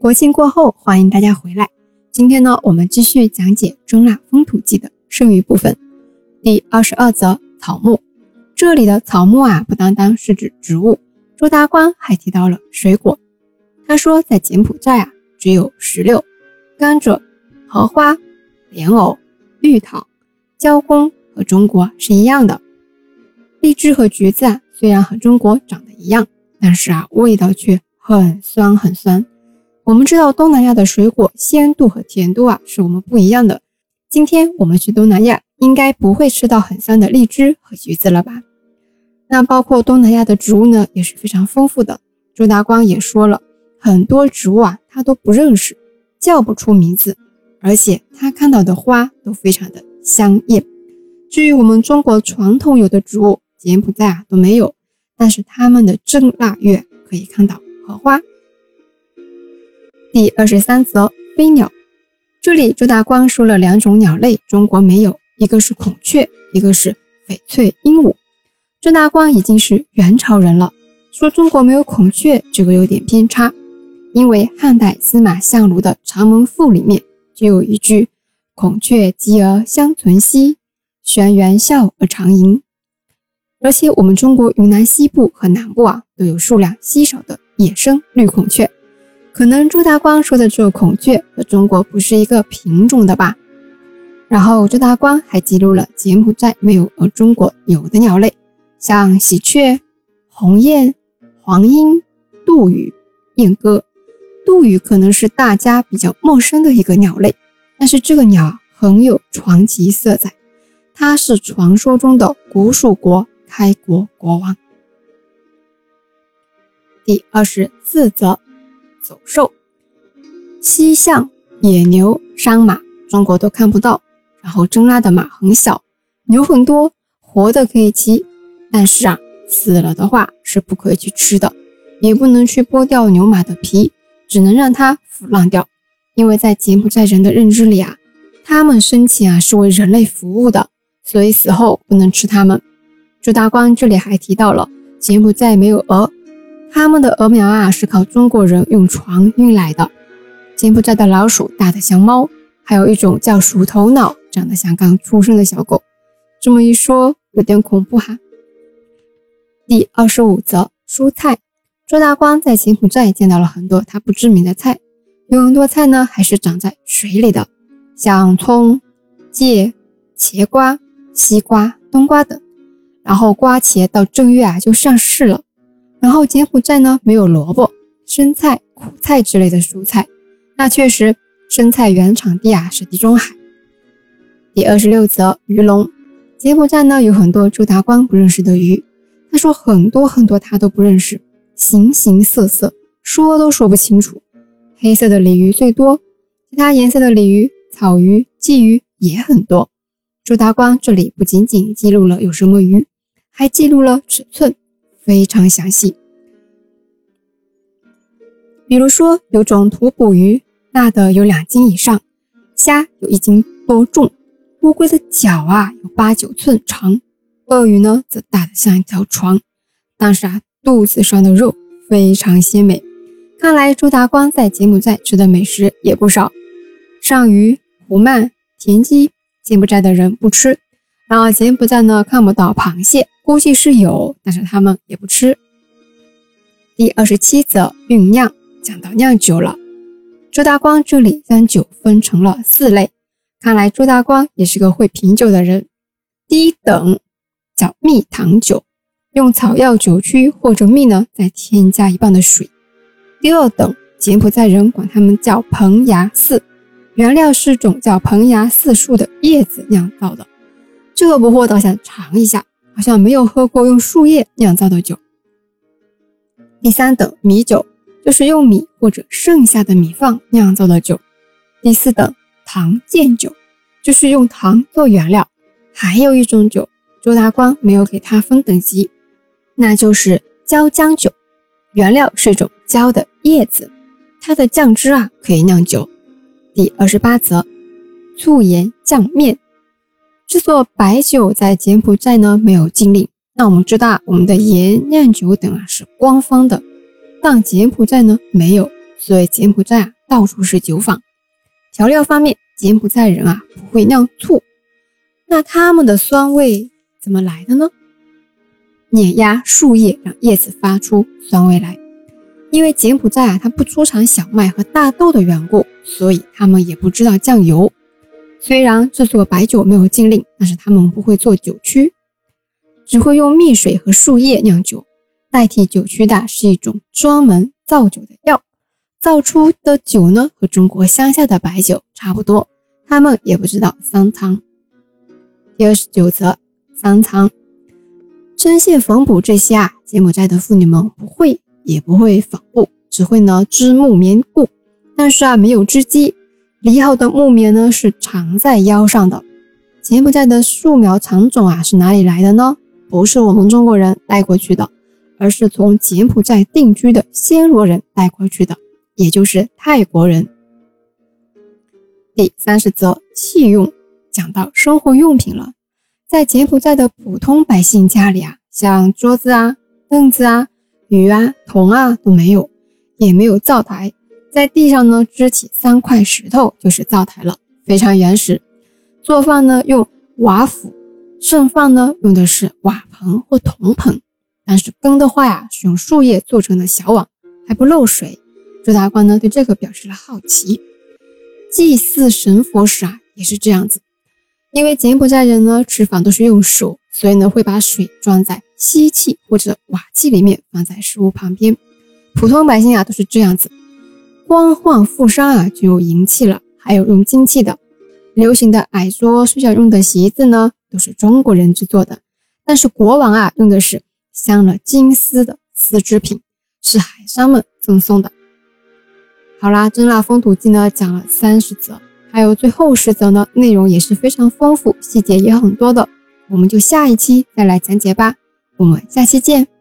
国庆过后，欢迎大家回来。今天呢，我们继续讲解《中腊风土记》的剩余部分，第二十二则草木。这里的草木啊，不单单是指植物。周大观还提到了水果。他说，在柬埔寨啊，只有石榴、甘蔗、荷花、莲藕、绿桃、椒工和中国是一样的。荔枝和橘子啊，虽然和中国长得一样，但是啊，味道却很酸很酸。我们知道东南亚的水果鲜度和甜度啊，是我们不一样的。今天我们去东南亚，应该不会吃到很酸的荔枝和橘子了吧？那包括东南亚的植物呢，也是非常丰富的。周大光也说了很多植物啊，他都不认识，叫不出名字，而且他看到的花都非常的香艳。至于我们中国传统有的植物，柬埔寨啊都没有，但是他们的正腊月可以看到荷花。第二十三则飞鸟，这里周大光说了两种鸟类，中国没有，一个是孔雀，一个是翡翠鹦鹉。周大光已经是元朝人了，说中国没有孔雀，这个有点偏差，因为汉代司马相如的《长门赋》里面就有一句“孔雀击而相存兮，玄猿啸而长吟”，而且我们中国云南西部和南部啊都有数量稀少的野生绿孔雀。可能朱大光说的这个孔雀和中国不是一个品种的吧？然后朱大光还记录了柬埔寨没有而中国有的鸟类，像喜鹊、鸿雁、黄莺、杜宇、燕歌。杜宇可能是大家比较陌生的一个鸟类，但是这个鸟很有传奇色彩，它是传说中的古蜀国开国国王。第二十四则。走兽、西象、野牛、山马，中国都看不到。然后真拉的马很小，牛很多，活的可以骑，但是啊，死了的话是不可以去吃的，也不能去剥掉牛马的皮，只能让它腐烂掉。因为在柬埔寨人的认知里啊，他们生前啊是为人类服务的，所以死后不能吃它们。朱大光这里还提到了柬埔寨没有鹅。他们的鹅苗啊，是靠中国人用船运来的。柬埔寨的老鼠大得像猫，还有一种叫鼠头脑，长得像刚出生的小狗。这么一说，有点恐怖哈。第二十五则蔬菜，周大光在柬埔寨见到了很多他不知名的菜，有很多菜呢还是长在水里的，像葱、芥、茄瓜、西瓜、冬瓜等。然后瓜茄到正月啊就上市了。然后柬埔寨呢没有萝卜、生菜、苦菜之类的蔬菜，那确实生菜原产地啊是地中海。第二十六则鱼龙，柬埔寨呢有很多朱达光不认识的鱼，他说很多很多他都不认识，形形色色，说都说不清楚。黑色的鲤鱼最多，其他颜色的鲤鱼、草鱼、鲫鱼也很多。朱达光这里不仅仅记录了有什么鱼，还记录了尺寸。非常详细，比如说有种土捕鱼，大的有两斤以上，虾有一斤多重，乌龟的脚啊有八九寸长，鳄鱼呢则大得像一条床，但是啊肚子上的肉非常鲜美。看来朱达光在柬埔寨吃的美食也不少，上鱼、湖鳗、田鸡，柬埔寨的人不吃。然后柬埔寨呢看不到螃蟹，估计是有，但是他们也不吃。第二十七则酝酿，讲到酿酒了。朱大光这里将酒分成了四类，看来朱大光也是个会品酒的人。第一等叫蜜糖酒，用草药酒曲或者蜜呢再添加一半的水。第二等柬埔寨人管他们叫蓬芽四，原料是种叫蓬芽四树的叶子酿造的。这个不惑倒想尝一下，好像没有喝过用树叶酿造的酒。第三等米酒，就是用米或者剩下的米饭酿造的酒。第四等糖饯酒，就是用糖做原料。还有一种酒，周大光没有给它分等级，那就是椒浆酒，原料是一种椒的叶子，它的酱汁啊可以酿酒。第二十八则醋盐酱面。制作白酒在柬埔寨呢没有禁令，那我们知道我们的盐酿酒等啊是官方的，但柬埔寨呢没有所以柬埔寨啊到处是酒坊。调料方面，柬埔寨人啊不会酿醋，那他们的酸味怎么来的呢？碾压树叶让叶子发出酸味来。因为柬埔寨啊它不出产小麦和大豆的缘故，所以他们也不知道酱油。虽然制作白酒没有禁令，但是他们不会做酒曲，只会用蜜水和树叶酿酒。代替酒曲的是一种专门造酒的药，造出的酒呢和中国乡下的白酒差不多。他们也不知道桑汤。第二十九则，桑汤、针线缝补这些啊，柬埔寨的妇女们不会，也不会纺布，只会呢织木棉布，但是啊没有织机。理好的木棉呢是藏在腰上的。柬埔寨的树苗长种啊是哪里来的呢？不是我们中国人带过去的。而是从柬埔寨定居的暹罗人带过去的，也就是泰国人。第三十则器用，讲到生活用品了。在柬埔寨的普通百姓家里啊，像桌子啊、凳子啊、鱼啊、铜啊都没有，也没有灶台，在地上呢支起三块石头就是灶台了，非常原始。做饭呢用瓦釜，剩饭呢用的是瓦盆或铜盆。但是羹的话呀，是用树叶做成的小碗，还不漏水。朱大官呢对这个表示了好奇。祭祀神佛时啊，也是这样子。因为柬埔寨人呢吃饭都是用手，所以呢会把水装在锡器或者瓦器里面，放在食物旁边。普通百姓啊都是这样子。官宦富商啊就有银器了，还有用金器的。流行的矮桌睡觉用的席子呢，都是中国人制作的。但是国王啊用的是。镶了金丝的丝织品是海商们赠送的。好啦，真腊风土记呢讲了三十则，还有最后十则呢，内容也是非常丰富，细节也很多的，我们就下一期再来讲解吧。我们下期见。